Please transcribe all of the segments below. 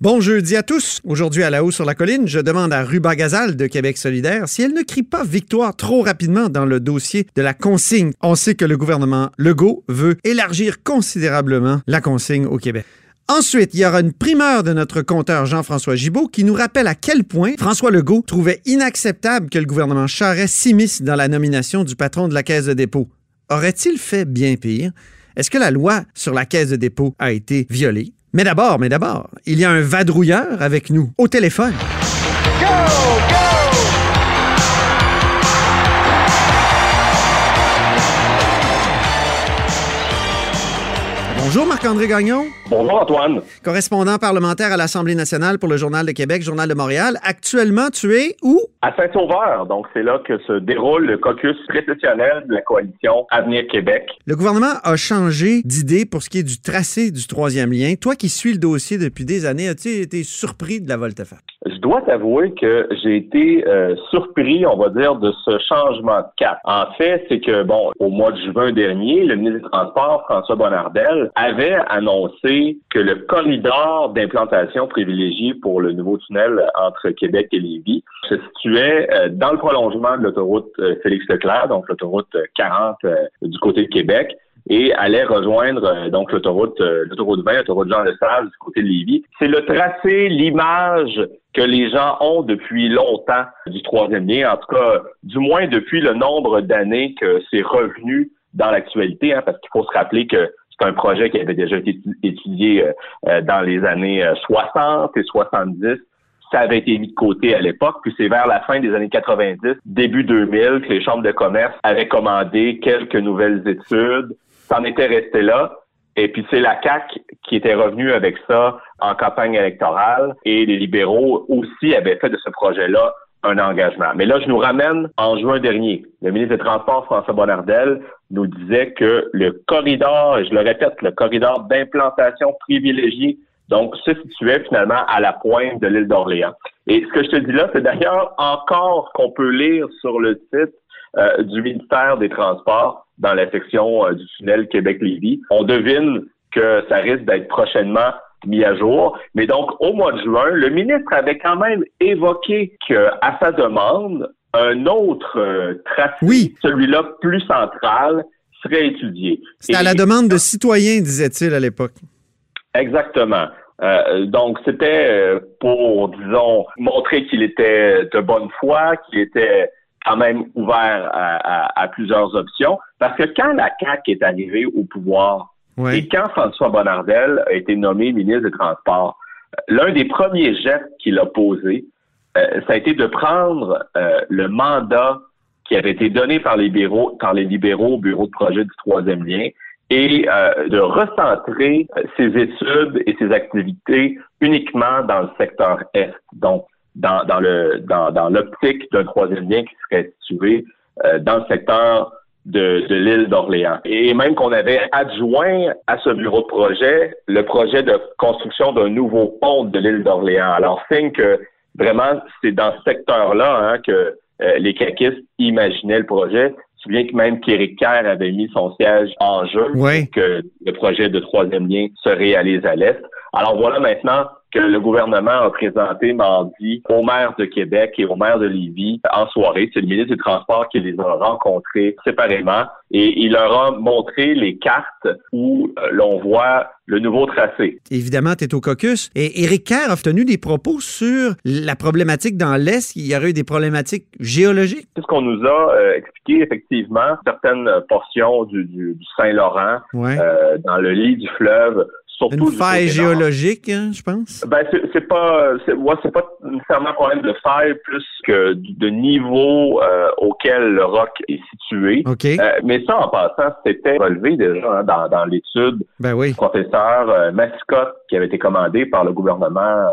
Bon jeudi à tous. Aujourd'hui à la haut sur la colline, je demande à Ruba Gazal de Québec solidaire si elle ne crie pas victoire trop rapidement dans le dossier de la consigne. On sait que le gouvernement Legault veut élargir considérablement la consigne au Québec. Ensuite, il y aura une primeur de notre compteur Jean-François Gibault qui nous rappelle à quel point François Legault trouvait inacceptable que le gouvernement Charest s'immisce dans la nomination du patron de la Caisse de dépôt. Aurait-il fait bien pire? Est-ce que la loi sur la Caisse de dépôt a été violée? Mais d'abord, mais d'abord, il y a un vadrouilleur avec nous au téléphone. Bonjour Marc-André Gagnon. Bonjour Antoine. Correspondant parlementaire à l'Assemblée nationale pour le Journal de Québec, Journal de Montréal. Actuellement, tu es où? À Saint-Sauveur. Donc, c'est là que se déroule le caucus récessionnel de la coalition Avenir Québec. Le gouvernement a changé d'idée pour ce qui est du tracé du troisième lien. Toi qui suis le dossier depuis des années, as-tu été surpris de la volte-face? Je dois t'avouer que j'ai été euh, surpris, on va dire, de ce changement de cap. En fait, c'est que, bon, au mois de juin dernier, le ministre des Transports, François Bonnardel, avait annoncé que le corridor d'implantation privilégié pour le nouveau tunnel entre Québec et Lévis se situait euh, dans le prolongement de l'autoroute euh, Félix-Leclerc, donc l'autoroute 40 du côté de Québec, et allait rejoindre donc l'autoroute l'autoroute 20, l'autoroute Jean Lesage du côté de Lévis. C'est le tracé, l'image que les gens ont depuis longtemps du troisième lien, en tout cas, du moins depuis le nombre d'années que c'est revenu dans l'actualité, hein, parce qu'il faut se rappeler que c'est un projet qui avait déjà été étudié euh, euh, dans les années 60 euh, et 70. Ça avait été mis de côté à l'époque, puis c'est vers la fin des années 90, début 2000, que les chambres de commerce avaient commandé quelques nouvelles études. Ça en était resté là. Et puis c'est la CAC qui était revenue avec ça en campagne électorale et les libéraux aussi avaient fait de ce projet-là un engagement. Mais là, je nous ramène en juin dernier. Le ministre des Transports, François Bonnardel, nous disait que le corridor, et je le répète, le corridor d'implantation privilégié, donc, se situait finalement à la pointe de l'île d'Orléans. Et ce que je te dis là, c'est d'ailleurs encore qu'on peut lire sur le site euh, du ministère des Transports dans la section euh, du tunnel Québec-Lévis. On devine que ça risque d'être prochainement mis à jour. Mais donc, au mois de juin, le ministre avait quand même évoqué qu'à sa demande, un autre euh, tracé, celui-là plus central, serait étudié. C'est à la demande de citoyens, disait-il à l'époque. Exactement. Euh, donc, c'était pour, disons, montrer qu'il était de bonne foi, qu'il était quand même ouvert à, plusieurs options. Parce que quand la CAQ est arrivée au pouvoir et quand François Bonnardel a été nommé ministre des Transports, l'un des premiers gestes qu'il a posé, euh, ça a été de prendre euh, le mandat qui avait été donné par les libéraux, par les libéraux au bureau de projet du troisième lien et euh, de recentrer ses études et ses activités uniquement dans le secteur Est. Donc, dans, dans le dans, dans l'optique d'un troisième lien qui serait situé dans le secteur de, de l'île d'Orléans. Et même qu'on avait adjoint à ce bureau de projet le projet de construction d'un nouveau pont de l'île d'Orléans. Alors, signe que vraiment, c'est dans ce secteur-là hein, que euh, les caquistes imaginaient le projet. Tu souviens que même qu'Éric Kerr avait mis son siège en jeu oui. que le projet de troisième lien se réalise à l'Est. Alors voilà maintenant que le gouvernement a présenté mardi aux maires de Québec et aux maires de Lévis en soirée. C'est le ministre des Transports qui les a rencontrés séparément et il leur a montré les cartes où euh, l'on voit le nouveau tracé. Évidemment, tu es au caucus. Et Éric Kerr a tenu des propos sur la problématique dans l'Est. Il y aurait eu des problématiques géologiques. C'est ce qu'on nous a euh, expliqué, effectivement. Certaines portions du, du, Saint-Laurent, euh, dans le lit du fleuve, une faille géologique, hein, je pense? Ben c'est pas, c'est ouais, pas nécessairement un problème de faille plus que de niveau euh, auquel le roc est situé. Ok. Euh, mais ça, en passant, c'était relevé déjà hein, dans, dans l'étude ben oui. du professeur euh, Mascotte qui avait été commandé par le gouvernement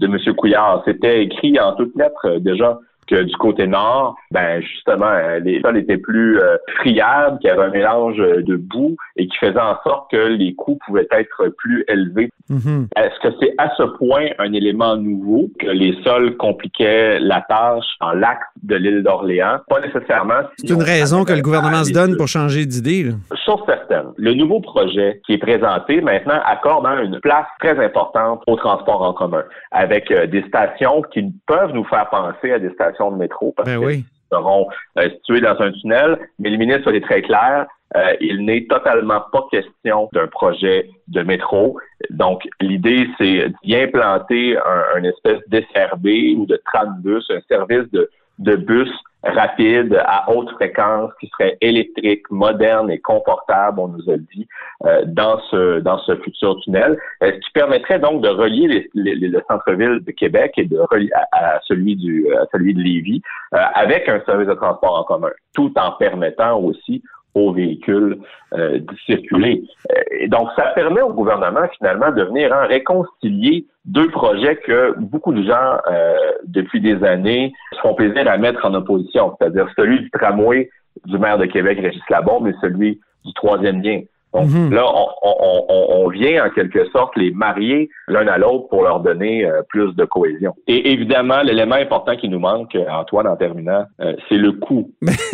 de M. Couillard. C'était écrit en toutes lettres déjà que du côté nord, ben justement, euh, les sols étaient plus euh, friables, qu'il y avait un mélange euh, de boue et qui faisait en sorte que les coûts pouvaient être plus élevés. Mm-hmm. Est-ce que c'est à ce point un élément nouveau que les sols compliquaient la tâche en lac de l'île d'Orléans? Pas nécessairement. c'est une raison que le gouvernement se donne pour changer d'idée. Chose certaine, le nouveau projet qui est présenté maintenant accorde hein, une place très importante au transport en commun, avec des stations qui peuvent nous faire penser à des stations de métro parce ben qu'ils seront euh, situés dans un tunnel. Mais le ministre a été très clair. Euh, il n'est totalement pas question d'un projet de métro. Donc, l'idée, c'est d'y implanter un, espèce d'SRB ou de tram bus, un service de, de bus rapide, à haute fréquence, qui serait électrique, moderne et confortable, on nous a dit, euh, dans ce dans ce futur tunnel, euh, ce qui permettrait donc de relier le centre-ville de Québec et de relier à, celui du à celui de Lévis euh, avec un service de transport en commun, tout en permettant aussi aux véhicules euh, de circuler. Euh, et donc, ça permet au gouvernement finalement de venir en réconcilier deux projets que beaucoup de gens, euh, depuis des années, se font plaisir à mettre en opposition, c'est-à-dire celui du tramway du maire de Québec, Régis Labombe, et celui du troisième lien. Donc mhm. là, on, vient en quelque sorte les marier l'un à l'autre pour leur donner plus de cohésion. Et évidemment, l'élément important qui nous manque, Antoine, en terminant, c'est le coût.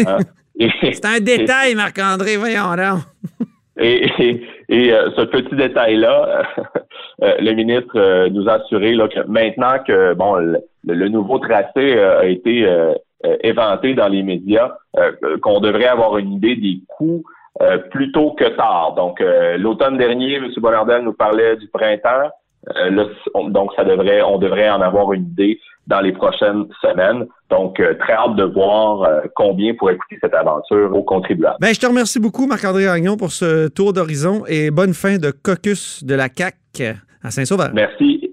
Hein? C'est un détail, Marc-André, voyons là. Et, euh, ce petit détail-là, euh, le ministre euh, nous a assuré là, que maintenant que bon le, nouveau tracé a été éventé dans les médias, qu'on devrait avoir une idée des coûts plus tôt que tard. Donc l'automne dernier, M. Bonardel nous parlait du printemps. Donc ça devrait, on devrait en avoir une idée dans les prochaines semaines. Donc, euh, très hâte de voir euh, combien pourrait coûter cette aventure aux contribuables. Ben, je te remercie beaucoup, Marc-André Agnon, pour ce tour d'horizon et bonne fin de caucus de la CAC à Saint-Sauveur. Merci